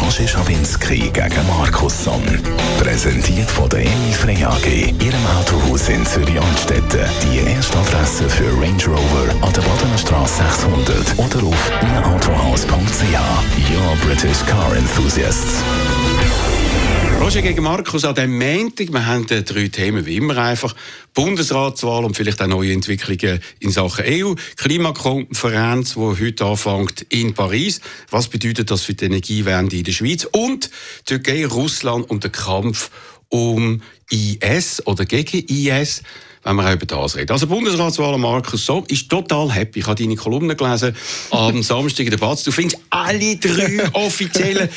Roger Schawinski gegen Markus Somm. Präsentiert von der Emil Frey AG, Ihrem Autohaus in Zürich-Altstetten. Die erste Adresse für Range Rover an der Badener Straße 600 oder auf ihrautohaus.ch. Your British Car Enthusiasts. Roger gegen Markus an dem Montag. Wir haben äh, drei Themen wie immer einfach. Bundesratswahl und vielleicht auch neue Entwicklungen in Sachen EU. Klimakonferenz, die heute anfängt in Paris. Was bedeutet das für die Energiewende in der Schweiz? Und Türkei, Russland und der Kampf um IS oder gegen IS wenn wir auch über das reden. Also Bundesratswahl Markus Somm ist total happy. Ich habe deine Kolumne gelesen am Samstag in der Batz. Du findest alle drei offiziellen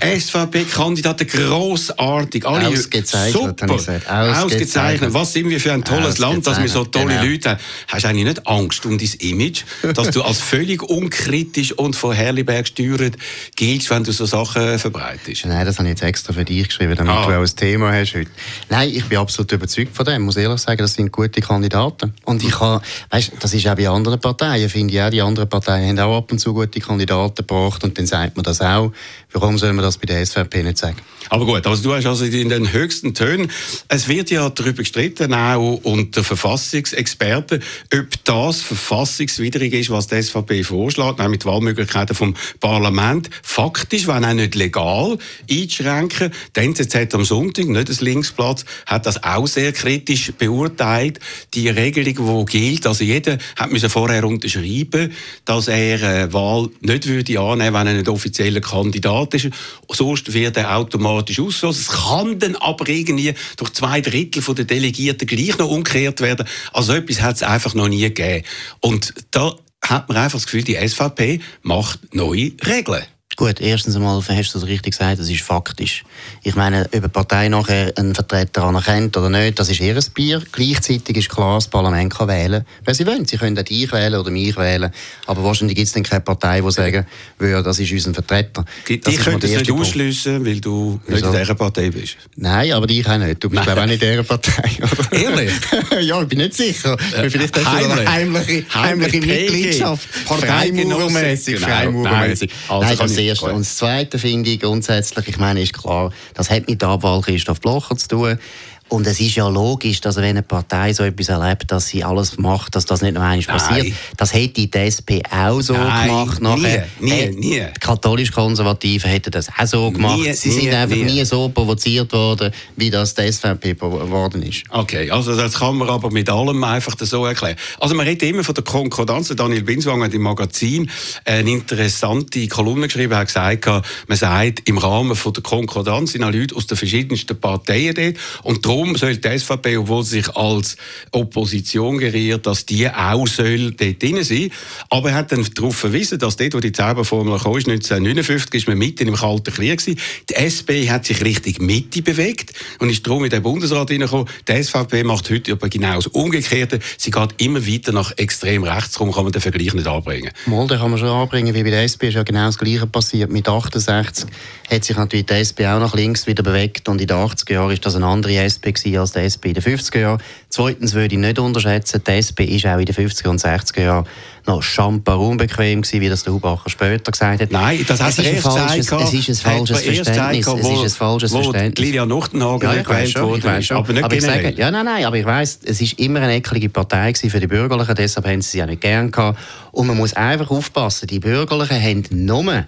SVP-Kandidaten grossartig. Alle Ausgezeichnet, super. Ausgezeichnet. Ausgezeichnet. Was sind wir für ein tolles Land, dass wir so tolle Genau. Leute haben. Hast du eigentlich nicht Angst um dein Image, dass du als völlig unkritisch und von Herliberg gesteuert giltst, wenn du so Sachen verbreitest? Nein, das habe ich jetzt extra für dich geschrieben, damit Ah. du auch ein Thema hast heute. Nein, ich bin absolut überzeugt von dem, muss ehrlich sagen, das sind gute Kandidaten. Und ich habe, weißt, das ist auch bei anderen Parteien, finde ich auch, die anderen Parteien haben auch ab und zu gute Kandidaten gebracht und dann sagt man das auch. Warum soll man das bei der SVP nicht sagen? Aber gut, also du hast also in den höchsten Tönen, es wird ja darüber gestritten, auch unter Verfassungsexperten, ob das verfassungswidrig ist, was die SVP vorschlägt, nämlich die Wahlmöglichkeiten vom Parlament faktisch, wenn auch nicht legal, einzuschränken. Die NZZ am Sonntag, nicht das Linksblatt, hat das auch sehr kritisch beurteilt. Die Regelung, die gilt, also jeder hat müssen vorher unterschreiben, dass er eine Wahl nicht würde annehmen, wenn er nicht offizieller Kandidat ist. Sonst wird er automatisch ausgeschlossen. Es kann dann aber irgendwie durch zwei Drittel der Delegierten gleich noch umgekehrt werden. Also etwas hat es einfach noch nie gegeben. Und da hat man einfach das Gefühl, die SVP macht neue Regeln. Gut, erstens einmal hast du es richtig gesagt, das ist faktisch. Ich meine, ob eine Partei nachher einen Vertreter anerkennt oder nicht, das ist ihr Bier. Gleichzeitig ist klar, das Parlament kann wählen, wer sie wollen. Sie können auch dich wählen oder mich wählen. Aber wahrscheinlich gibt es dann keine Partei, die sagen würde, das ist unser Vertreter. Die Das können es nicht ausschliessen, weil du nicht in dieser Partei bist. Nein, aber ich auch nicht. Du bist glaube auch nicht in dieser Partei. oder? Ehrlich? ja, ich bin nicht sicher. Äh, Vielleicht hast du eine heimliche, heimliche Heimlich Mitgliedschaft. PG. Freimauermässig. Genau. Nein. Also Nein, kann das ich- Erste. gut. Und das Zweite finde ich grundsätzlich, ich meine, ist klar, das hat mit der Abwahl Christoph Blocher zu tun. Und es ist ja logisch, dass wenn eine Partei so etwas erlebt, dass sie alles macht, dass das nicht noch einmal passiert. Das hätte die SP auch so Nein, gemacht. nie, Nachher. nie, Äh, nie. Die katholisch-konservativen hätten das auch so gemacht. Nie, sie nie, sind einfach nie. nie so provoziert worden, wie das die SVP geworden ist. Okay, also das kann man aber mit allem einfach so erklären. Also man redet immer von der Konkordanz. Daniel Binswanger hat im Magazin eine interessante Kolumne geschrieben, hat gesagt, man sagt, im Rahmen von der Konkordanz sind auch Leute aus den verschiedensten Parteien dort und darum soll die SVP, obwohl sie sich als Opposition geriert, dass die auch soll dort drin sein. Aber er hat dann darauf verwiesen, dass dort, wo die Zauberformel kam, ist 1959, ist man mitten im Kalten Krieg gewesen. Die SP hat sich Richtung Mitte bewegt und ist darum in den Bundesrat hineingekommen. Die SVP macht heute aber genau das Umgekehrte. Sie geht immer weiter nach extrem rechts. Darum kann man den Vergleich nicht anbringen. Mal, den kann man schon anbringen, wie bei der SP ist ja genau das Gleiche passiert. Mit 68 hat sich natürlich die SP auch nach links wieder bewegt und in den 80er Jahren ist das eine andere SP als die SP in den 50er Jahren. Zweitens würde ich nicht unterschätzen, die SP ist auch in den 50er und 60er Jahren noch schamper unbequem gewesen, wie das der Hubacher später gesagt hat. Nein, das hat es ist ein erst falsches, es ist ein falsches er erst Verständnis. gesagt, Es wo- ist ein falsches wo Verständnis. Lilian Nuchtenhagen Ja, gewählt schon, schon. Aber nicht ich generell. sage, ja, nein, nein, aber ich weiß, es ist immer eine eckelige Partei gewesen für die Bürgerlichen, deshalb haben sie sie auch nicht gern gehabt. Und man muss einfach aufpassen, die Bürgerlichen haben nur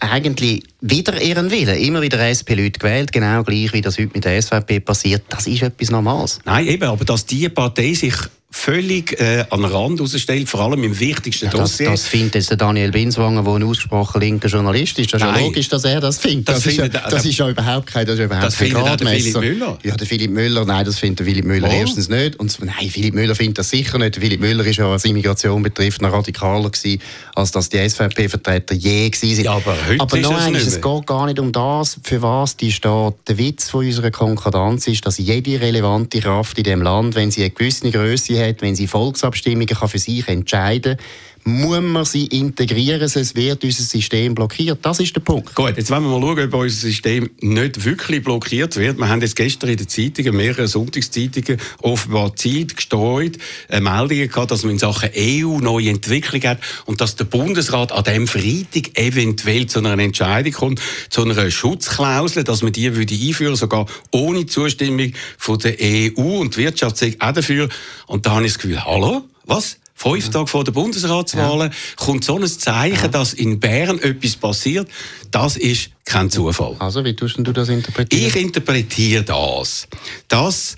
eigentlich wieder ihren Willen, immer wieder SP-Leute gewählt, genau gleich wie das heute mit der SVP passiert. Das ist etwas Normales. Nein, eben, aber dass die Partei sich völlig äh, an den Rand rausstellt, vor allem im wichtigsten Das, Dossier. das findet jetzt der Daniel Binswanger, der ein ausgesprochen linker Journalist ist. Das ist ja logisch, dass er das findet. Das Das, ist, ja, das ist ja überhaupt kein, das ist ja überhaupt Das kein findet auch der. Philipp Müller. Ja, der Philipp Müller, nein, das findet der Philipp Müller Oh. erstens nicht. Und nein, Philipp Müller findet das sicher nicht. Der Philipp Müller ist ja, was Immigration betrifft, noch radikaler gewesen, als das die SVP-Vertreter je gewesen sind. Ja, aber heute aber ist noch es nicht es geht gar nicht um das, für was die steht. Der Witz von unserer Konkordanz ist, dass jede relevante Kraft in dem Land, wenn sie eine gewisse Größe hat, wenn sie Volksabstimmungen kann für sich entscheiden muss man sie integrieren, sonst wird unser System blockiert. Das ist der Punkt. Gut, jetzt wollen wir mal schauen, ob unser System nicht wirklich blockiert wird. Wir haben jetzt gestern in den Zeitungen, mehrere Sonntagszeitungen, offenbar Zeit gestreut, äh, Meldungen gehabt, dass man in Sachen EU neue Entwicklung hat und dass der Bundesrat an diesem Freitag eventuell zu einer Entscheidung kommt, zu einer Schutzklausel, dass man die würde einführen, sogar ohne Zustimmung von der EU und die Wirtschaft auch dafür. Und da habe ich das Gefühl, hallo, was? Fünf ja. Tage vor der Bundesratswahlen ja. kommt so ein Zeichen, ja. dass in Bern etwas passiert. Das ist kein Zufall. Also, wie tust du das interpretieren? Ich interpretiere das, dass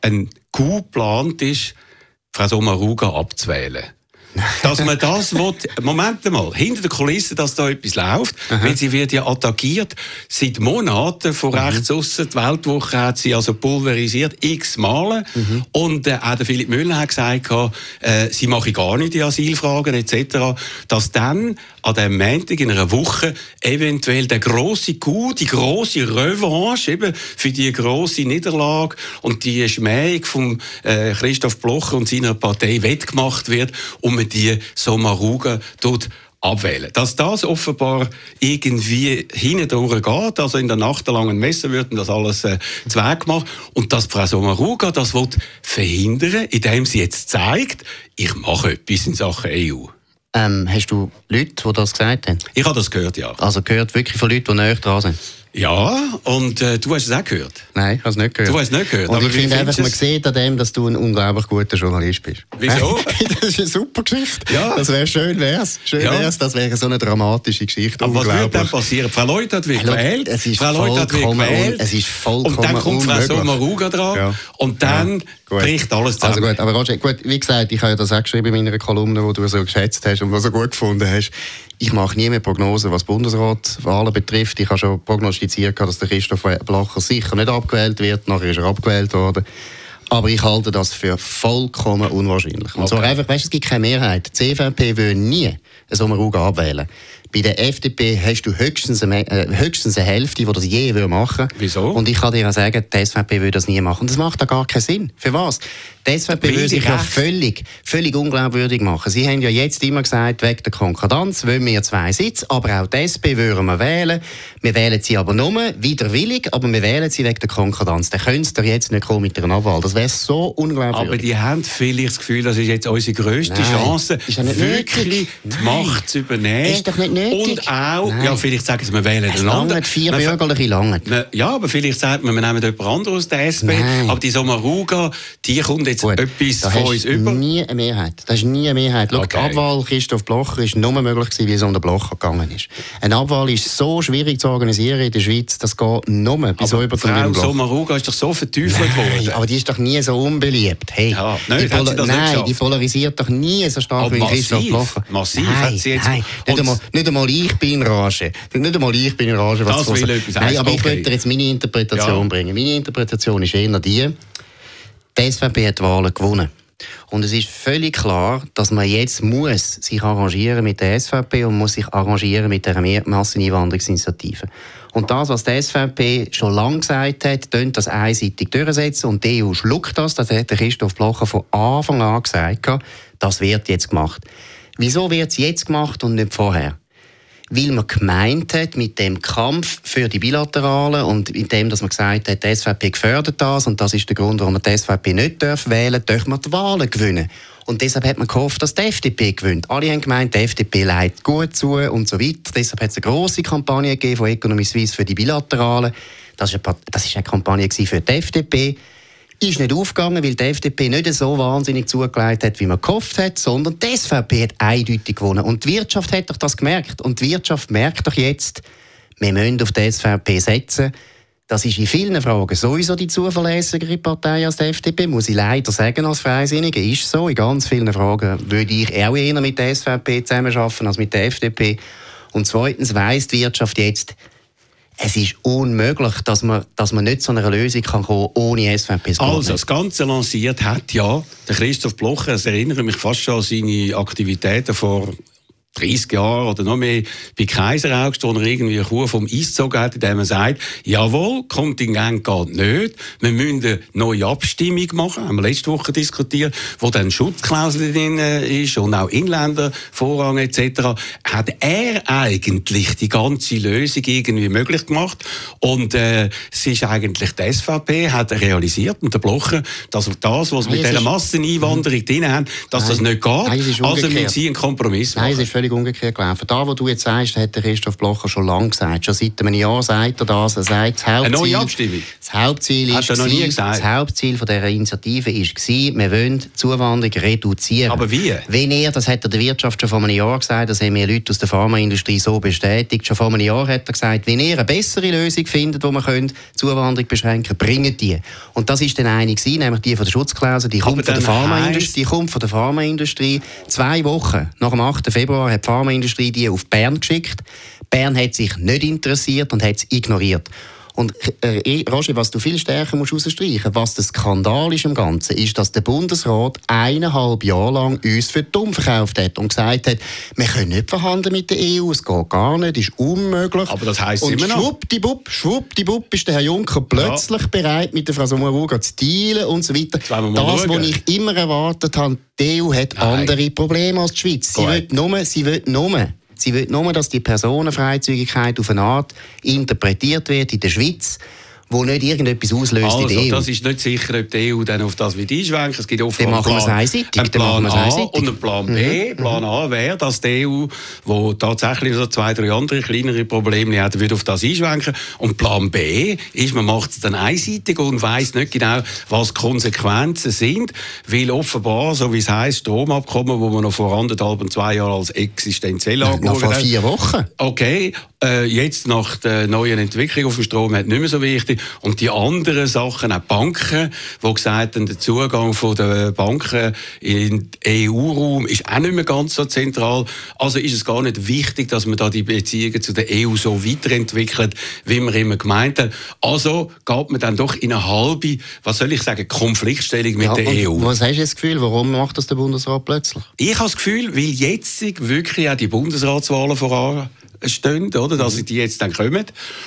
ein Coup geplant ist, Frau Sommaruga abzuwählen dass man das will, Moment mal, hinter der Kulisse, dass da etwas läuft, Aha. weil sie wird ja attackiert seit Monaten von mhm. rechts aussen. Die Weltwoche hat sie also pulverisiert x Male mhm. und äh, auch der Philipp Müller hat gesagt, äh, sie mache gar nicht die Asylfragen etc., dass dann an dem Montag in einer Woche eventuell der große Coup, die große Revanche eben für die große Niederlage und die Schmähung von äh, Christoph Blocher und seiner Partei wettgemacht wird, um die Sommaruga dort abwählen. Dass das offenbar irgendwie hindurch geht, also in der nachtelangen Messe wird das alles äh, zweck gemacht und dass Frau Sommaruga das will verhindern, indem sie jetzt zeigt, ich mache etwas in Sachen EU. Ähm, hast du Leute, die das gesagt haben? Ich habe das gehört, ja. Also gehört wirklich von Leuten, die näher dran sind? Ja, und äh, du hast es auch gehört? Nein, ich habe es nicht gehört. Du hast es nicht gehört? Und aber ich finde einfach, man sieht an dem, dass du ein unglaublich guter Journalist bist. Wieso? das ist eine super Geschichte. Ja. Das wäre schön, wär's. Schön ja. wär's, das wäre so eine dramatische Geschichte. Aber was wird dann passieren? Frau Leute hat wirklich gewählt. Es ist Frau Leute hat gewählt. Es ist vollkommen Und dann kommt Frau Sommaruga dran. Ja. Und dann ja. bricht alles zusammen. Also gut, aber Roger, gut, wie gesagt, ich habe ja das auch geschrieben in meiner Kolumne, die du so geschätzt hast und was du gut gefunden hast. Ich mache nie mehr Prognosen, was Bundesratswahlen betrifft. Ich habe schon prognostiziert, dass der Christoph Blacher sicher nicht abgewählt wird. Nachher ist er abgewählt worden. Aber ich halte das für vollkommen unwahrscheinlich. Und okay. zwar einfach, weißt, es gibt keine Mehrheit. Die CVP will nie einen Sommaruga abwählen. Bei der FDP hast du höchstens eine, äh, höchstens eine Hälfte, die das je machen will. Wieso? Und ich kann dir auch sagen, die SVP will das nie machen. Und das macht da gar keinen Sinn. Für was? Die SVP will sich ja völlig, völlig unglaubwürdig machen. Sie haben ja jetzt immer gesagt, wegen der Konkordanz wollen wir zwei Sitze, aber auch die SP würden wir wählen. Wir wählen sie aber nur widerwillig, aber wir wählen sie wegen der Konkordanz. Dann können sie jetzt nicht kommen mit einer Abwahl. Das wäre so unglaubwürdig. Aber die haben vielleicht das Gefühl, das ist jetzt unsere grösste Nein, Chance, wirklich die Macht zu übernehmen. Ist doch nicht nötig. Und auch, Nein. ja, vielleicht sagen sie, wir wählen einen anderen. vier bürgerliche lange. Ja, aber vielleicht sagt man, wir nehmen jemand anderes aus der SP. Nein. Aber die Sommaruga, die kommt jetzt Gut, etwas von uns über? nie eine Mehrheit. Das ist nie eine Mehrheit. Schau, okay. Die Abwahl Christoph Blocher ist nur möglich gewesen, wie es um den Blocher gegangen ist. Eine Abwahl ist so schwierig zu organisieren in der Schweiz, das geht nur bei so über Frau Sommaruga ist doch so verteufelt worden. aber die ist doch nie so unbeliebt. Hey, ja, nein, die, Pol nein die polarisiert doch nie so stark aber wie Christoph Blocher. Massiv nein, hat sie jetzt... Nein, nicht einmal, nicht einmal ich bin in Rage. Nicht einmal ich bin in Rage. Was das will etwas Nein, aber okay. ich möchte jetzt meine Interpretation ja. bringen. Meine Interpretation ist eher die, die SVP hat die Wahlen gewonnen. Und es ist völlig klar, dass man jetzt muss sich arrangieren mit der SVP und muss sich arrangieren mit der Masseneinwanderungsinitiative. Und das, was die SVP schon lange gesagt hat, tönt das einseitig durchsetzen und die EU schluckt das. Das hat Christoph Blocher von Anfang an gesagt. Das wird jetzt gemacht. Wieso wird es jetzt gemacht und nicht vorher? Weil man gemeint hat, mit dem Kampf für die Bilateralen und mit dem, dass man gesagt hat, die SVP gefördert das und das ist der Grund, warum man die SVP nicht darf wählen darf, man die Wahlen gewinnen. Und deshalb hat man gehofft, dass die FDP gewinnt. Alle haben gemeint, die FDP leitet gut zu und so weiter. Deshalb hat es eine grosse Kampagne gegeben von Economy Suisse für die Bilateralen. Das war eine, eine Kampagne für die FDP ist nicht aufgegangen, weil die FDP nicht so wahnsinnig zugelegt hat, wie man gehofft hat, sondern die SVP hat eindeutig gewonnen. Und die Wirtschaft hat doch das gemerkt. Und die Wirtschaft merkt doch jetzt, wir müssen auf die SVP setzen. Das ist in vielen Fragen sowieso die zuverlässigere Partei als die FDP, muss ich leider sagen, als Freisinnige. Ist so. In ganz vielen Fragen würde ich auch eher mit der SVP zusammenarbeiten als mit der FDP. Und zweitens weiss die Wirtschaft jetzt, es ist unmöglich, dass man, dass man nicht zu einer Lösung kann kommen ohne SVP. Also, das Ganze lanciert hat ja der Christoph Blocher, es erinnert mich fast schon an seine Aktivitäten vor 30 Jahren oder noch mehr bei Kaiser August, wo er irgendwie Kuh vom Eis gezogen hat, indem er sagt, jawohl, Kontingent geht nicht, wir müssen eine neue Abstimmung machen, haben wir letzte Woche diskutiert, wo dann Schutzklausel drin äh, ist und auch Inländervorrang etc., hat er eigentlich die ganze Lösung irgendwie möglich gemacht und äh, es ist eigentlich die SVP hat realisiert und der Blocher, dass das, was wir mit dieser Masseneinwanderung drin haben, dass Nein. das nicht geht, Nein, also müssen sie einen Kompromiss machen. Ist völlig umgekehrt gelaufen. Da, wo du jetzt sagst, hat der Christoph Blocher schon lange gesagt. Schon seit einem Jahr sagt er das. Er sagt, das Hauptziel, Eine neue Abstimmung? Das Hauptziel er noch nie gesagt. Das Hauptziel von dieser Initiative war, wir wollen die Zuwanderung reduzieren. Aber wie? Wenn er, das hat er der Wirtschaft schon vor einem Jahr gesagt, das haben mir Leute aus der Pharmaindustrie so bestätigt, schon vor einem Jahr hat er gesagt, wenn ihr eine bessere Lösung findet, wo man die Zuwanderung beschränken bringt die. Und das ist dann eine gewesen, nämlich die von der Schutzklausel, die kommt von der Pharmaindustrie. Die kommt von der Pharmaindustrie. Zwei Wochen nach dem 8. Februar hat die Pharmaindustrie die auf Bern geschickt. Bern hat sich nicht interessiert und hat es ignoriert. Und äh, Roger, was du viel stärker musst herausstreichen was der Skandal ist im Ganzen, ist, dass der Bundesrat eineinhalb Jahre lang uns für dumm verkauft hat und gesagt hat, wir können nicht verhandeln mit der EU, es geht gar nicht, ist unmöglich. Aber das heisst und immer noch. Schwuppdiwupp, schwuppdiwupp ist der Herr Juncker plötzlich ja. bereit, mit der Frau Sommaruga zu dealen und so weiter. Das, was ich immer erwartet habe, die EU hat Nein. andere Probleme als die Schweiz. Sie will nur, sie will nur Sie will nur, dass die Personenfreizügigkeit auf eine Art interpretiert wird in der Schweiz wo nicht irgendetwas auslöst also, in der EU. das ist nicht sicher, ob die EU dann auf das wieder einschwenkt. Es gibt offenbar einen Plan, einen Plan A und einen Plan B. Mhm. Plan A wäre, dass die EU, wo tatsächlich so zwei, drei andere kleinere Probleme hat, würde auf das einschwenken. Und Plan B ist, man macht es dann einseitig und weiß nicht genau, was die Konsequenzen sind, weil offenbar, so wie es heisst, Stromabkommen, wo man noch vor anderthalb und zwei Jahren als existenziell angeschaut hat. Vor vier Wochen. Okay, äh, jetzt nach der neuen Entwicklung auf dem Strom hat nicht mehr so wichtig. Und die anderen Sachen, auch Banken, die gesagt haben, der Zugang der Banken in den EU-Raum ist auch nicht mehr ganz so zentral. Also ist es gar nicht wichtig, dass man da die Beziehungen zu der EU so weiterentwickelt, wie man immer gemeint hat. Also geht man dann doch in eine halbe, was soll ich sagen, Konfliktstellung mit ja, der EU. Was hast du das Gefühl, warum macht das der Bundesrat plötzlich? Ich habe das Gefühl, weil jetzt wirklich auch die Bundesratswahlen voran stehen, oder, dass die jetzt dann kommen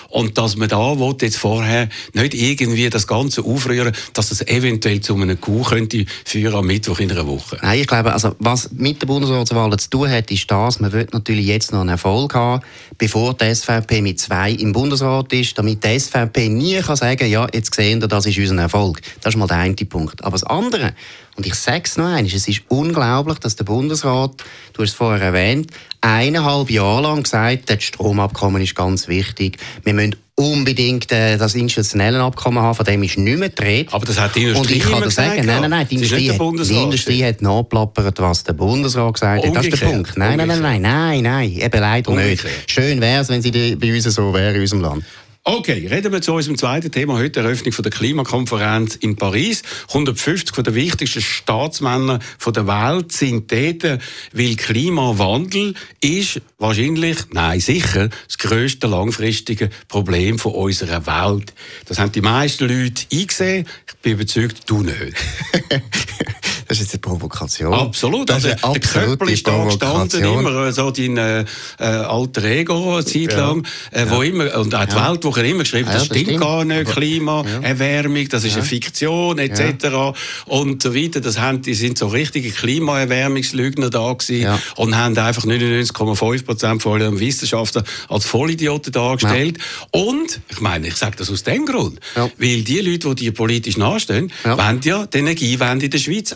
und dass man da will, jetzt vorher nicht irgendwie das Ganze aufrühren, dass das eventuell zu einem Coup könnte führen am Mittwoch in einer Woche. Nein, ich glaube, also was mit der Bundesratswahl zu tun hat, ist das, man wird natürlich jetzt noch einen Erfolg haben, bevor die SVP mit zwei im Bundesrat ist, damit die SVP nie kann sagen, ja, jetzt sehen wir, das ist unser Erfolg. Das ist mal der eine Punkt. Aber das andere, und ich sage es noch einmal, es ist unglaublich, dass der Bundesrat, du hast es vorher erwähnt, eineinhalb Jahre lang gesagt hat, das Stromabkommen ist ganz wichtig. Wir müssen unbedingt äh, das institutionelle Abkommen haben, von dem ist nicht mehr die Aber das hat die Industrie Und ich kann dir sagen, nein, nein, nein, die Industrie, hat, die Industrie hat nachplappert, was der Bundesrat gesagt hat. Das ist der Punkt. Nein, nein, nein, nein, nein, nein, eben leider Umgekehrt. nicht. Schön wäre es, wenn sie bei uns so wäre, in unserem Land. Okay, reden wir zu unserem zweiten Thema heute, Eröffnung von der Klimakonferenz in Paris. 150 von der wichtigsten Staatsmänner der Welt sind dort, weil Klimawandel ist wahrscheinlich, nein, sicher, das grösste langfristige Problem von unserer Welt. Das haben die meisten Leute eingesehen. Ich bin überzeugt, du nicht. Das ist jetzt eine Provokation. Absolut. Das also, der Köppel ist da gestanden, immer so dein äh, äh, alter Ego eine Zeit lang, ja. äh, wo ja. immer, und auch die ja. Weltwoche immer geschrieben, das, das stimmt, gar nicht, Klimaerwärmung, das ist eine Fiktion, etc. Und so weiter. Das haben, die sind so richtige Klimaerwärmungslügner da gewesen und haben einfach 99,5 Prozent von allen Wissenschaftlern als Vollidioten dargestellt. Und, ich meine, ich sage das aus dem Grund, weil die Leute, die die politisch nachstehen, wollen ja die Energiewende in der Schweiz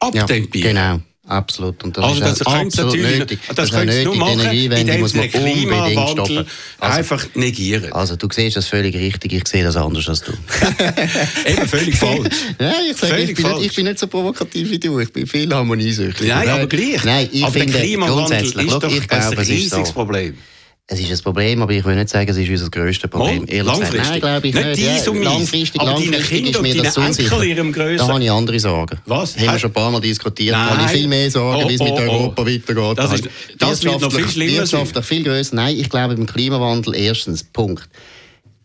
abtempieren. Ja, genau. Absolut. Und das also das ist absolut nötig. Das, das können Sie nur machen, indem Sie den Klimawandel also, einfach negieren. Also du siehst das völlig richtig, ich sehe das anders als du. Eben, völlig falsch. Nein, ich, sage, ich, bin nicht, ich bin nicht so provokativ wie du, ich bin viel harmoniesüchtig. Nein, aber gleich. Nein, ich aber finde, der Klimawandel ist doch ich glaube, ein riesiges Problem. Es ist ein Problem, aber ich will nicht sagen, es ist unser grösstes Problem. Mal, langfristig? Nein, glaube ich nicht. nicht. Dies und langfristig, aber langfristig ist mir das unsicher. Da habe ich andere Sorgen. Was? Haben wir schon ein paar Mal diskutiert. Nein. Da habe ich viel mehr Sorgen, oh, wie es mit oh, oh. Europa weitergeht. Das, ist, das wird noch viel schlimmer Wirtschaftlich viel grösser. Nein, ich glaube beim Klimawandel erstens, Punkt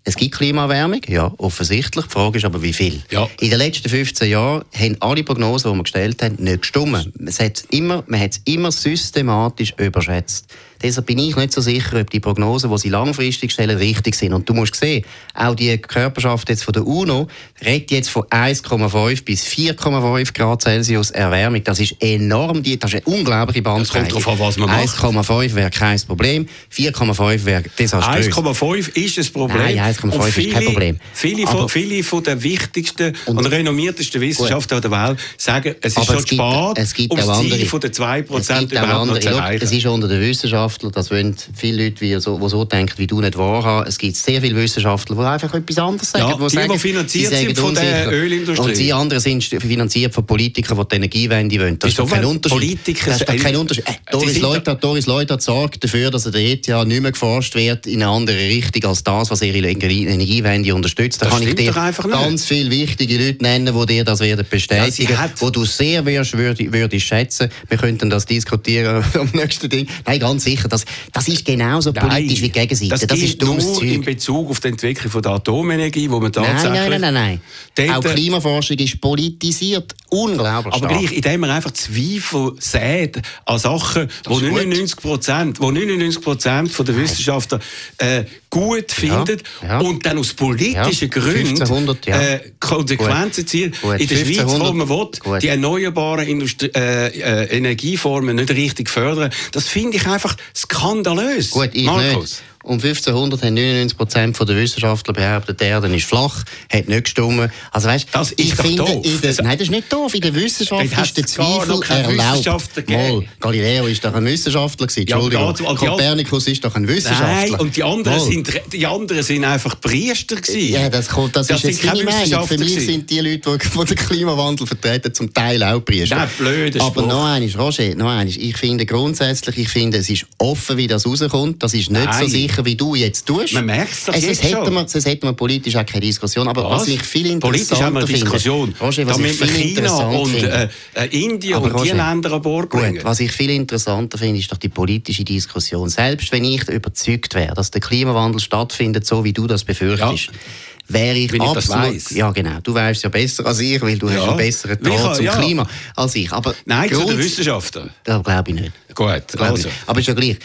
Es gibt Klimaerwärmung, ja, offensichtlich. Die Frage ist aber, wie viel? Ja. In den letzten 15 Jahren haben alle Prognosen, die wir gestellt haben, nicht gestimmt. Es hat immer, man hat es immer systematisch überschätzt. Deshalb bin ich nicht so sicher, ob die Prognosen, die sie langfristig stellen, richtig sind. Und du musst sehen, auch die Körperschaft jetzt von der UNO redet jetzt von 1,5 bis 4,5 Grad Celsius Erwärmung. Das ist enorm, das ist eine unglaubliche Bandbreite. Das kommt darauf an, was man macht. 1,5 wäre kein Problem, 4,5 wäre desaströs. 1,5 ist ein Problem. Nein, 1,5 Und ist kein Problem. Viele von, viele von den wichtigsten und, Und- renommiertesten Wissenschaftler der Welt sagen, es ist schon spät, es gibt um das Ziel von den 2% Es gibt auch überhaupt noch zu erreichen. Es ist unter den Wissenschaftlern, das wollen viele Leute, die so, die so denken wie du, nicht wahrhaben. Es gibt sehr viele Wissenschaftler, die einfach etwas anderes sagen. Ja, die, die, sagen, die finanziert sie sind von der unsicher. Ölindustrie. Und die anderen sind finanziert von Politikern, die die Energiewende wollen. Das ist doch kein Unterschied. Politiker- das ist doch kein Unterschied. Äh, Die Doris Leuthard, Doris Leuthard sorgt dafür, dass an der ETH nicht mehr geforscht wird in eine andere Richtung als das, was ihre Energie- Energiewende unterstützt. Da Das kann ich dir ganz viele wichtige Leute nennen, die dir das werden bestätigen, Ja, hat- wo du sehr würdest, würdest, schätzen. Wir könnten das diskutieren am nächsten Ding. Nein, ganz sicher. Das, das ist genauso politisch wie die Gegenseite. Das, Das, ist nur in Zeug. Bezug auf die Entwicklung von der Atomenergie, wo man Nein, tatsächlich... nein, nein, nein, nein. Auch äh, Klimaforschung ist politisiert. Unglaublich Aber stark. gleich, indem man einfach Zweifel sät an Sachen, wo ist gut. 99 Prozent, wo 99 Prozent von der Wissenschaftler äh, gut finden ja. und dann aus politischen Ja, Gründen 1500, ja. äh, Konsequenzen ziehen. Gut, In der Schweiz, 1500, wo man will, gut. die erneuerbaren Industrie äh, äh, Energieformen nicht richtig fördern, das finde ich einfach skandalös. Gut, ich Markus. nicht. Um 1500 haben 99 Prozent der Wissenschaftler behauptet, die Erde ist flach, hat nicht gestimmt. Also weißt, Das ist ich finde, doof. in der, nein, das ist nicht doof. In der Wissenschaft hat's ist der Zweifel erlaubt. Mal, Galileo ist doch ein Wissenschaftler gewesen. Ja, Entschuldigung. an- Kopernikus ist doch ein Wissenschaftler. Nein, und die anderen, Mal. sind, die anderen sind einfach Priester gewesen. Ja, das, kommt, das, Das ist jetzt meine Meinung. Für mich gewesen. sind die Leute, die, die den Klimawandel vertreten, zum Teil auch Priester. Nein, blöder Aber Spruch. noch eines, Roger, noch eines. Ich finde grundsätzlich, ich finde, es ist offen, wie das rauskommt. Das ist nicht Nein. so sicher, wie du jetzt tust. Man merkt's doch es, jetzt es hätte schon. man, es hätte man politisch auch keine Diskussion. Aber was, Was? ich viel Politisch interessanter haben wir eine finde, Diskussion. Roger, was da ich wir viel China und finde, äh, äh, Indien und die Roger, Länder an Bord bringen. Gut, was ich viel interessanter finde, ist doch die politische Diskussion. Selbst wenn ich überzeugt wäre, dass der Klimawandel stattfindet, so wie du das befürchtest, wäre ich ich das absolut... ja, genau. Du weißt ja besser als ich, weil du Ja. hast einen besseren Draht zum ja. Klima als ich. Aber Nein, zu den Grund- Wissenschaftlern. Das glaube ich nicht. Gut, also. Aber ist ja gleich.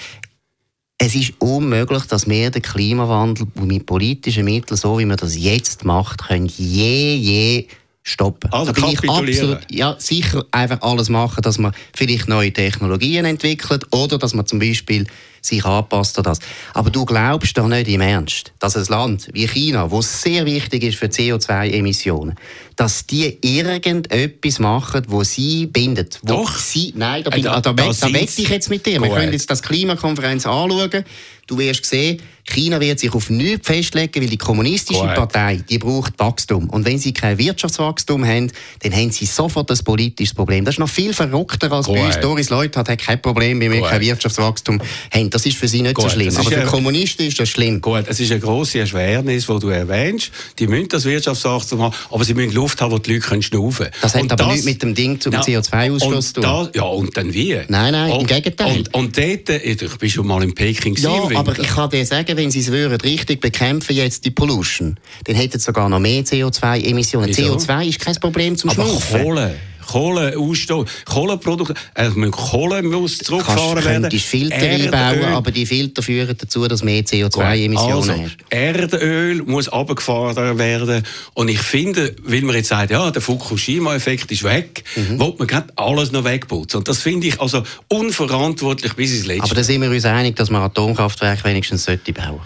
Es ist unmöglich, dass wir den Klimawandel mit politischen Mitteln, so wie man das jetzt macht, können je, je stoppen. Also Da bin ich absolut, ja, sicher einfach alles machen, dass man vielleicht neue Technologien entwickelt oder dass man zum Beispiel sich anpasst an das. Aber du glaubst doch nicht im Ernst, dass ein Land wie China, wo sehr wichtig ist für CO2-Emissionen, dass die irgendetwas machen, wo sie bindet. Wo Doch. Sie, nein, da, Äh, bin, da- da, da, da da, ich jetzt mit dir. Wir Gut. können jetzt das Klimakonferenz anschauen. Du wirst sehen, China wird sich auf nichts festlegen, weil die kommunistische Gut. Partei, die braucht Wachstum. Und wenn sie kein Wirtschaftswachstum haben, dann haben sie sofort ein politisches Problem. Das ist noch viel verrückter als bei Gut. uns. Doris Leuthard hat kein Problem, wenn wir kein Wirtschaftswachstum haben. Das ist für sie nicht so schlimm. das Aber für Kommunisten ist das schlimm. Gut, es ist eine grosse Erschwernis, die du erwähnst. Die müssen das Wirtschaftswachstum haben, aber sie müssen Luft haben, wo die Leute können schnaufen können. Das hat aber nichts mit dem Ding zum Ja, CO2-Ausstoß zu und tun. das- Ja, und dann wie? Nein, nein, im und, Gegenteil. Und, und dort, ich bin schon mal in Peking gewesen Ja, im aber ich kann dir sagen, wenn sie es würden richtig bekämpfen, jetzt die Pollution, dann hätten sie sogar noch mehr CO2-Emissionen. Wieso? CO2 ist kein Problem zum Aber Schnaufen. Kohle, Kohleausstoß, Kohleprodukte, also müssen Kohle muss zurückgefahren Kannst, werden. könntest Filter Erdöl- einbauen, aber die Filter führen dazu, dass du mehr CO2-Emissionen also, hast. Erdöl muss abgefahren werden. Und ich finde, weil man jetzt sagt, ja, der Fukushima-Effekt ist weg, Mhm. will man gerade alles noch wegputzen. Und das finde ich also unverantwortlich bis ins Letzte. Aber da sind wir uns einig, dass man Atomkraftwerke wenigstens sollte bauen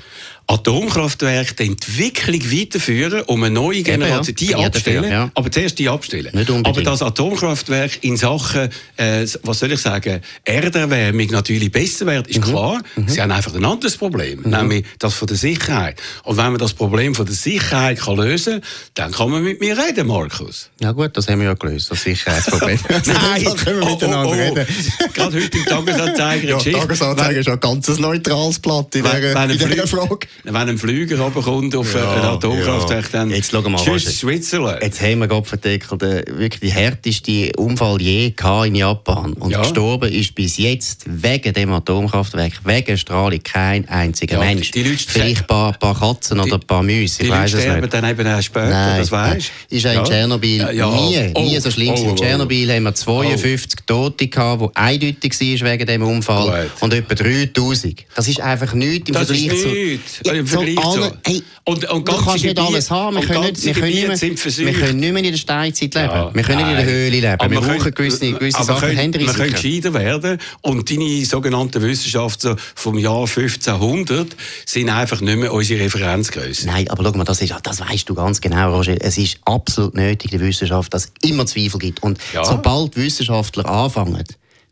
Atomkraftwerke die Entwicklung weiterführen, um eine neue Generation, die Ja, abstellen, ja. aber zuerst die abstellen. Aber das Atomkraftwerk in Sachen, äh, was soll ich sagen, Erderwärmung natürlich besser wird, Mhm. ist klar. Sie haben einfach ein anderes Problem, nämlich das von der Sicherheit. Und wenn man das Problem von der Sicherheit kann lösen kann, dann kann man mit mir reden, Markus. Ja gut, das haben wir ja gelöst, das Sicherheitsproblem. Nein, da können wir oh, miteinander oh, oh. reden. Gerade heute im Tagesanzeiger Ja. Tagesanzeiger ist ja ein ganz neutrales Blatt in dieser, in dieser Frage. Wenn ein Flüger runterkommt auf ja, ein Atomkraftwerk, dann jetzt schau mal, tschüss. Jetzt haben wir Gott verdeckelt, wirklich härteste Unfall je in Japan. Und ja. gestorben ist bis jetzt wegen dem Atomkraftwerk, wegen Strahlung, kein einziger ja, Mensch. Die, die Leute Vielleicht ein paar, paar Katzen die, oder ein paar Mäuse, ich weiß es nicht. dann eben auch später, Nein, das weißt du. Ist ja in Tschernobyl nie, nie so schlimm. Oh, in Tschernobyl haben wir 52 oh. Tote gehabt, die eindeutig war wegen dem Unfall. Und etwa 3000. Das ist einfach nichts im das Vergleich zu... Ja, Im Vergleich alle, zu... Hey, und, und du kannst nicht alles haben. Wir können nicht, wir, können nicht mehr, wir können nicht mehr in der Steinzeit leben. Ja, wir können nicht in der Höhle leben. Aber wir brauchen gewisse, gewisse Sachen, können, Wir können gescheiter werden. Und deine sogenannten Wissenschaftler vom Jahr 1500 sind einfach nicht mehr unsere Referenzgröße. Nein, aber schau mal, das, ist, das weißt du ganz genau, Roger. Es ist absolut nötig in der Wissenschaft, dass es immer Zweifel gibt. Und ja. sobald Wissenschaftler anfangen,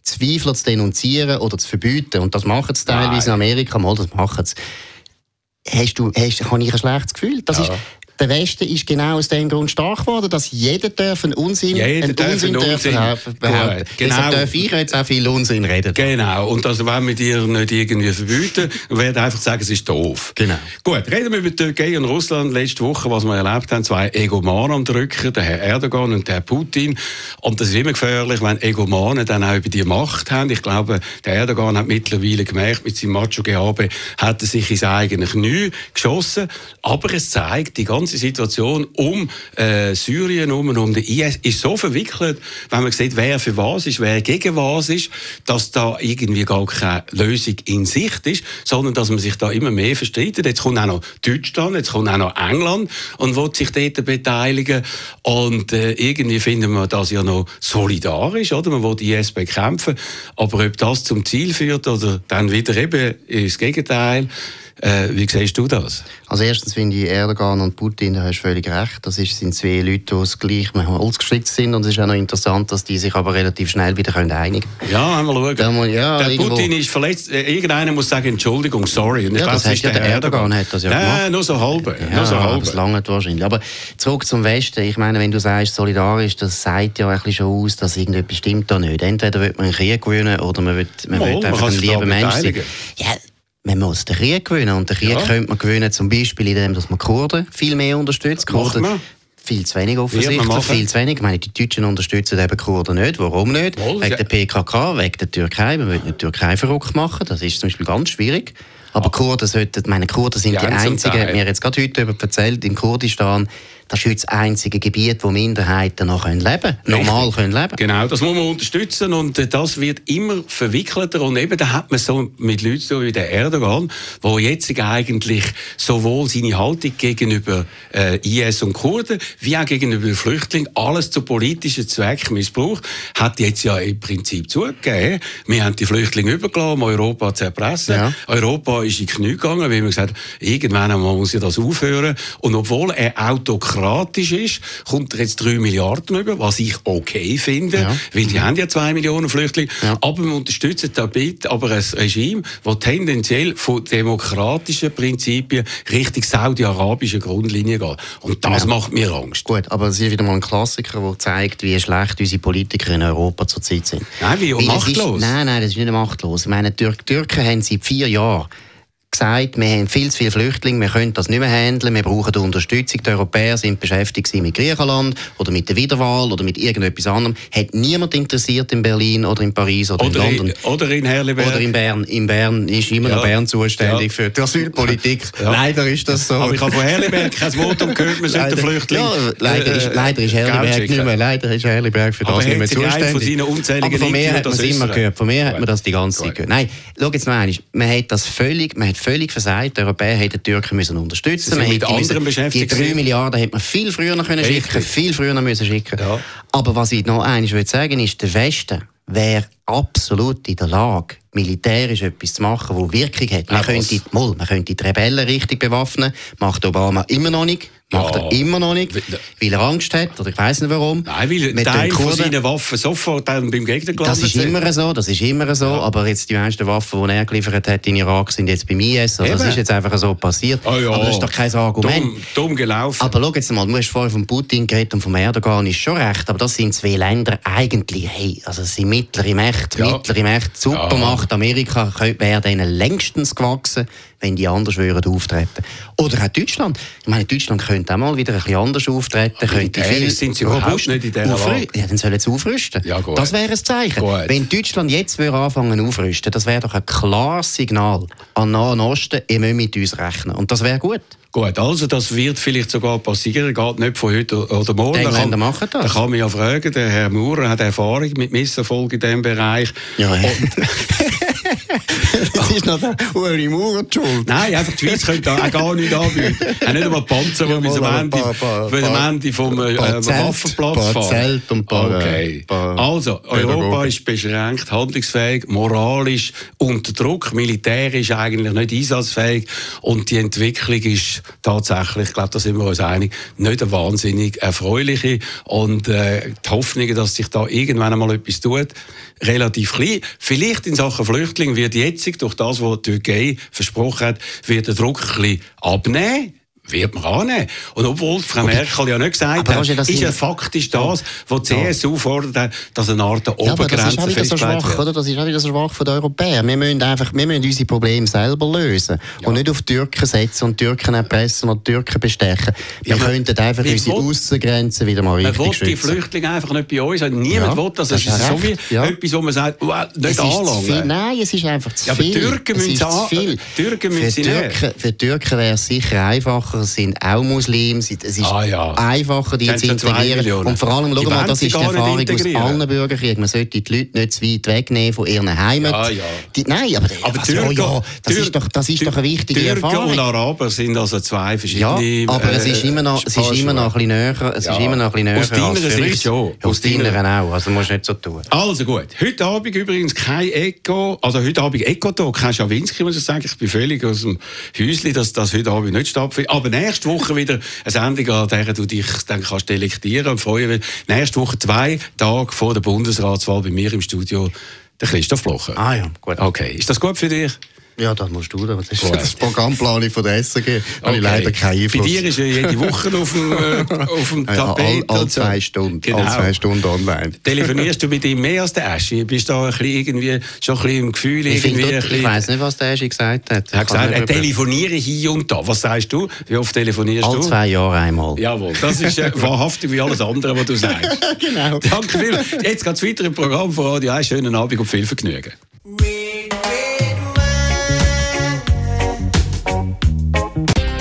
Zweifler zu denunzieren oder zu verbieten, und das machen sie teilweise Nein. in Amerika, mal das machen sie, hast du, hast, habe ich ein schlechtes Gefühl. Das ja. ist, der Westen ist genau aus dem Grund stark geworden, dass jeder darf einen Unsinn, jeder einen darf Unsinn, Unsinn behaupten. Genau. Deshalb darf ich jetzt auch viel Unsinn reden. Genau. Und das wollen wir dir nicht irgendwie verbieten. Wir werden einfach sagen, es ist doof. Genau. Gut, reden wir über Türkei und Russland. Letzte Woche, was wir erlebt haben, zwei Egomanen am Drücken, der Herr Erdogan und der Herr Putin. Und das ist immer gefährlich, wenn Egomanen dann auch über die Macht haben. Ich glaube, der Erdogan hat mittlerweile gemerkt, mit seinem Macho-Gehabe hat er sich ins eigene Knie geschossen. Aber es zeigt, die ganze ganze Situation um äh, Syrien um und um den IS ist so verwickelt, wenn man sieht, wer für was ist, wer gegen was ist, dass da irgendwie gar keine Lösung in Sicht ist, sondern dass man sich da immer mehr verstreitet. Jetzt kommt auch noch Deutschland, jetzt kommt auch noch England und will sich dort beteiligen und äh, irgendwie finden wir das ja noch solidarisch, oder? Man will die IS bekämpfen, aber ob das zum Ziel führt oder dann wieder eben ins Gegenteil, äh, wie siehst du das? Also erstens finde ich Erdogan und Putin, da hast du völlig recht. Das sind zwei Leute, die gleich Holz gestrickt sind und es ist auch noch interessant, dass die sich aber relativ schnell wieder einigen können. Ja, einmal schauen. Da ja, der irgendwo... Putin ist verletzt. Äh, irgendeiner muss sagen, Entschuldigung, sorry. Und ich ja, das heißt, ja, der Erdogan, Erdogan hat das ja Nein, gemacht. nur so halb. Ja, nur so halb. das lange wahrscheinlich. Aber zurück zum Westen. Ich meine, wenn du sagst, solidarisch, das sagt ja ein schon aus, dass irgendetwas stimmt da nicht. Entweder wird man einen Krieg gewinnen oder man wird, man Mal, wird einfach man ein lieber Mensch sein. Ja, man muss den Krieg gewinnen. Und den Krieg ja. könnte man gewinnen, zum Beispiel indem man Kurden viel mehr unterstützt. Kurden viel zu wenig offensichtlich, viel zu wenig. Ich meine, die Deutschen unterstützen eben Kurden nicht. Warum nicht? Wohl, wegen ja. der PKK, wegen der Türkei. Man will nicht die Türkei verrückt machen. Das ist zum Beispiel ganz schwierig. Aber Kurden sollten, meine Kurden sind die, die einzigen, mir jetzt gerade heute erzählt, in Kurdistan das ist das einzige Gebiet, wo Minderheiten noch leben können, normal können leben Genau, das muss man unterstützen und äh, das wird immer verwickelter und eben da hat man so mit Leuten so wie der Erdogan, wo jetzt eigentlich sowohl seine Haltung gegenüber äh, IS und Kurden wie auch gegenüber Flüchtlingen alles zu politischen Zwecken missbraucht, hat jetzt ja im Prinzip zugegeben. Wir haben die Flüchtlinge übergelassen, um Europa zu erpressen. Ja. Europa ist in die Knie gegangen, weil man gesagt hat, irgendwann muss ja das aufhören und obwohl er Autokrat demokratisch ist, kommt jetzt 3 Milliarden über, was ich okay finde, ja. weil die mhm. haben ja 2 Millionen Flüchtlinge. Ja. Aber wir unterstützen damit aber ein Regime, das tendenziell von demokratischen Prinzipien Richtung saudi-arabische Grundlinie geht. Und das ja. macht mir Angst. Gut, aber es ist wieder mal ein Klassiker, der zeigt, wie schlecht unsere Politiker in Europa zurzeit sind. Nein, wie machtlos. Ist, nein, nein, das ist nicht machtlos. Ich meine, die Türken haben seit vier Jahren gesagt, wir haben viel zu viele Flüchtlinge, wir können das nicht mehr handeln, wir brauchen Unterstützung. Die Europäer sind beschäftigt mit Griechenland oder mit der Wiederwahl oder mit irgendetwas anderem. Hat niemand interessiert in Berlin oder in Paris oder, oder in London. In, oder in Herliberg. Oder in Bern. In Bern ist immer ja. noch Bern zuständig ja. für die Asylpolitik. Ja. Leider ist das so. Aber ich habe von Herliberg kein Votum gehört, wir sollten Flüchtlinge... Ja, leider, ist, äh, leider ist Herliberg nicht mehr, leider ist Herliberg für das Aber nicht mehr zuständig. Von seinen unzähligen Aber von mir hat man es immer gehört. Von mir hat man das die ganze Zeit gehört. Nein, schau jetzt noch einmal. Man hat das völlig, man hat völlig versagt. Die Europäer hätten die Türken müssen unterstützen müssen. Mit anderen beschäftigt. Die 3 Milliarden hätte man viel früher noch können schicken viel früher noch müssen schicken ja. Aber was ich noch eines will sagen ist, der Westen wäre absolut in der Lage, militärisch etwas zu machen, das Wirkung hat. Man, könnte, mal, man könnte die Rebellen richtig bewaffnen, macht Obama immer noch nicht. Macht ja. er immer noch nicht, weil er Angst hat, oder ich weiß nicht warum. Nein, weil Mit Teil von seinen Waffen sofort dann beim Gegner gelandet Das ist immer so, das ist immer so, ja. aber jetzt die meisten Waffen, die er geliefert hat in Irak, sind jetzt beim IS, also das ist jetzt einfach so passiert. Oh ja. Aber das ist doch kein Argument. Dumm, dumm gelaufen. Aber schau jetzt mal, du hast vorhin von Putin geredet und von Erdogan, ist schon recht, aber das sind zwei Länder eigentlich, hey, also sie sind mittlere Mächte Mächte, ja. mittlere Mächte, Supermacht ja. Amerika wäre ihnen längstens gewachsen, wenn die anders würden auftreten. Oder auch Deutschland. Ich meine, Deutschland könnte auch mal wieder ein bisschen anders auftreten. Aber könnte viel sind sie überhaupt nicht in dieser Lage. Ja, dann sollen sie aufrüsten. Ja, gut. Das wäre ein Zeichen. Gut. Wenn Deutschland jetzt würde anfangen aufrüsten, das wäre doch ein klares Signal an Nahen Osten, ihr müsst mit uns rechnen. Und das wäre gut. Gut, also das wird vielleicht sogar passieren, geht nicht von heute oder morgen. Die Engländer machen das. Da kann man ja fragen, der Herr Maurer hat Erfahrung mit Misserfolg in diesem Bereich. Ja, ja. das ist noch der Uri Maurer schuld. Nein, einfach die Schweiz könnte da auch gar nicht anbieten. Auch nicht einmal Panzer, die bis am Ende, am Ende vom äh, Waffenplatz fahren. Zelt und paar, okay. Paar also, Europa ist beschränkt, handlungsfähig, moralisch unter Druck, militärisch eigentlich nicht einsatzfähig und die Entwicklung ist tatsächlich, ich glaube, da sind wir uns einig, nicht eine wahnsinnig erfreuliche und äh, die Hoffnung, dass sich da irgendwann einmal etwas tut, relativ klein. Vielleicht in Sachen Flüchtlinge wird jetzt durch das, was die Türkei versprochen hat, wird der Druck ein bisschen abnehmen wird man annehmen. Und obwohl Frau Merkel ja nicht gesagt hat, ist ja faktisch das, was die CSU fordert, dass eine Art Obergrenze ja, das ist so schwach, oder? Das ist auch wieder so schwach von den Europäern. Wir müssen einfach, wir müssen unsere Probleme selber lösen ja. und nicht auf die Türken setzen und Türken erpressen und Türken bestechen. Wir ja, könnten einfach unsere Aussengrenzen wieder mal richtig schützen. Die Flüchtlinge einfach nicht bei uns. Niemand ja, will das. Das ist, so wie ja. etwas, wo man sagt, well, nicht anlangen. Nein, es ist einfach zu viel. Ja, aber Türken müssen es an. Türken müssen für Türken, für Türken wäre es sicher einfacher, sind auch Muslime. Es ist ah, ja. einfacher, die zu integrieren. Und vor allem, schau mal, das ist die Erfahrung aus allen Bürgerkriegen. Man sollte die Leute nicht zu weit wegnehmen von ihren Heimat. Ja, ja. Die, nein, aber, aber was, Türken, ja, das, ist doch, das ist doch eine wichtige Türken Erfahrung. und Araber sind also zwei verschiedene... Ja, aber äh, es ist immer noch, es ist immer noch ein bisschen näher. Es ist immer noch ein bisschen näher aus deiner Sicht schon. Aus deiner auch. Also musst du nicht so tun. Also gut. Heute Abend übrigens kein Echo. Also heute Abend Echo-Talk, kein Schawinski, muss ich sagen. Ich bin völlig aus dem Häuschen, dass das heute Abend nicht stattfindet. Aber nächste Woche wieder eine Sendung, an der du dich dann kannst delektieren und freuen. Nächste Woche zwei Tage vor der Bundesratswahl bei mir im Studio der Christoph Blocher. Ah ja, gut. Okay, ist das gut für dich? Ja, das musst du. Das ist das Programmplanung von der SRG. Okay. ich leider keinen Einfluss. Bei dir ist ja jede Woche auf dem, äh, auf dem Tapet. Ja, all, all zwei Stunden. Genau. All zwei Stunden online. Telefonierst du mit ihm mehr als der Aschi? Bist du da ein bisschen irgendwie, schon ein bisschen im Gefühl? Ich, irgendwie find, ich weiß nicht, was der Aschi gesagt hat. Er hat gesagt, er telefoniere hier und da. Was sagst du? Wie oft telefonierst all du? All zwei Jahre einmal. Jawohl, das ist äh, wahrhaftig wie alles andere, was du sagst. genau. Danke viel. Jetzt geht es weiter im Programm von Radio 1. Schönen Abend und viel Vergnügen.